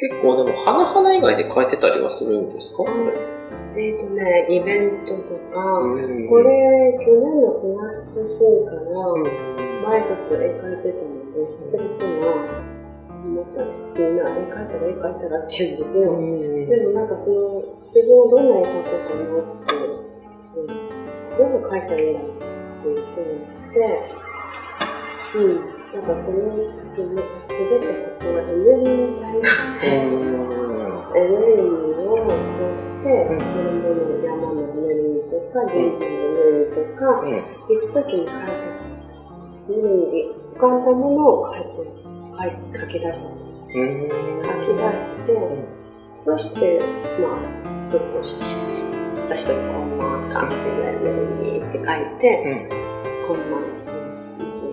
結構でも、花々以外で変えてたりはするんですか、えっとね、イベントとか、うん。これ、去年の9月過ぎから、前ちょっと絵描いてたので、知ってる人が、またみんな絵描いたら絵描いたらって言うんですよ。でもなんかその、自分をどんな絵描こうかなって、うん、どう描いたらいいんだろうっていうふうにって、うん、なん。かその時に、すべてここはエネルギーみたいな、エネルギーを通して、そういうもの山のエネルギーとか、人生のエネルギーとか、うん。行くときに書いて、エネルギー、浮かん。だものを書いて、書書き出したん。ですよ。書き出して、そして、まあ、ちょっとしした人にこん。な感じのエネルギーって書いて、こん。な、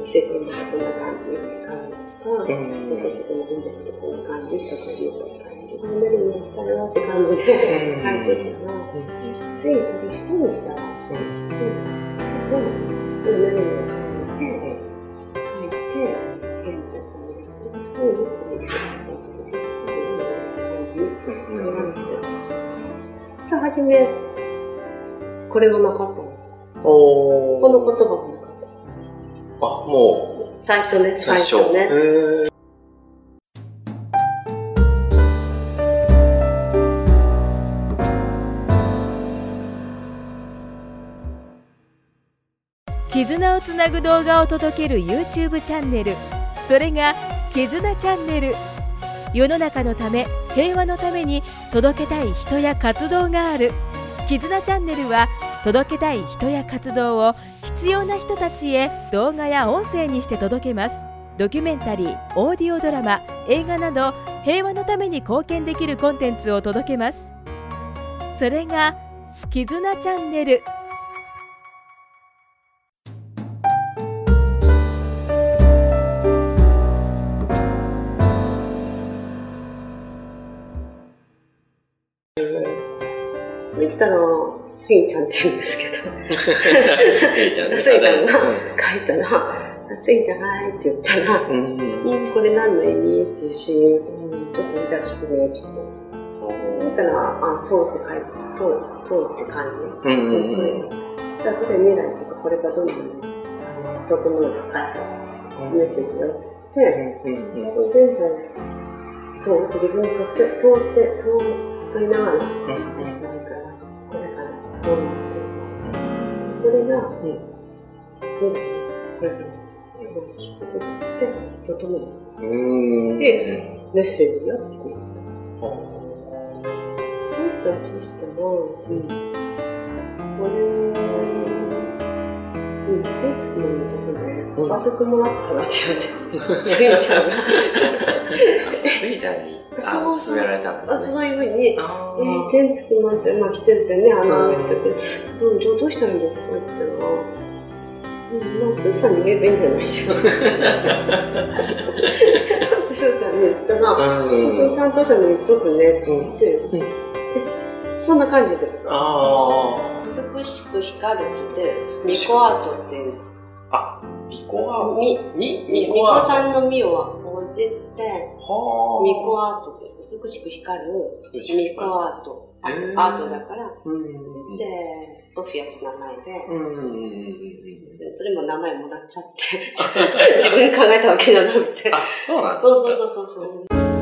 季節にこんな感じとか、なんかそこの神社ってこんな感じとかいう感じで、エネルギーしたよって感じで書いてたら、ついそれ一人にしたら、一人にしたら、エネルギーを書いて、書いて、うですね。初め、これもなかったんですこの言葉も。あ、も最初ね、う、最初ね。へー。絆をつなぐ動画を届ける YouTube チャンネル。それが絆チャンネル。世の中のため平和のために届けたい人や活動がある。絆チャンネルは届けたい人や活動を必要な人たちへ動画や音声にして届けます。ドキュメンタリーオーディオドラマ映画など平和のために貢献できるコンテンツを届けます。それが絆チャンネル。見たら、スイちゃんって言うんですけど。スイちゃんが書いたら、スイちゃんはいって言ったら、うん。うん、これ何の意味っていうし、うん、ちょっとじゃあ聞くね、ちょっと。見たら、あ、通って書いて、通通って感じ。うんうんうん。じゃあそれ未来とかこれからどんどん、あの、整えて書いたメッセージをして、うんうんうん現在、そう、自分にとって、通って、通取りながら、したいから、って。それが、未来に、自分に聞くことで、整う。でメッセージよって。もうん、これ、うん、手つくののとこで、うん買わせてもらったらって言われて、スイちゃんが。スイちゃんに、あ、そうそう勧められたんですね。あそういうふうに、あえー、天つくなんて、まあ来てるってね、あの、言ってて、うん、じゃあどうしたらいいんですかって言ったら、うん、まあ、スーさんに言えばいいんじゃないでしょうか。スーさんに言ったら、うん。その担当者に言っとくねって言って、うんえそんな感じで。あ美しく光るって、ミコアートって言うんです。あ。あ、ミコアみ、み、こさんのみを応じて、はミコアートって美しく光る美しくミコアート。アへーートだから、うん。で、ソフィアって名前で、それも名前もらっちゃって、自分で考えたわけじゃなくて。あ、そうなんですか。そうそうそうそうそう。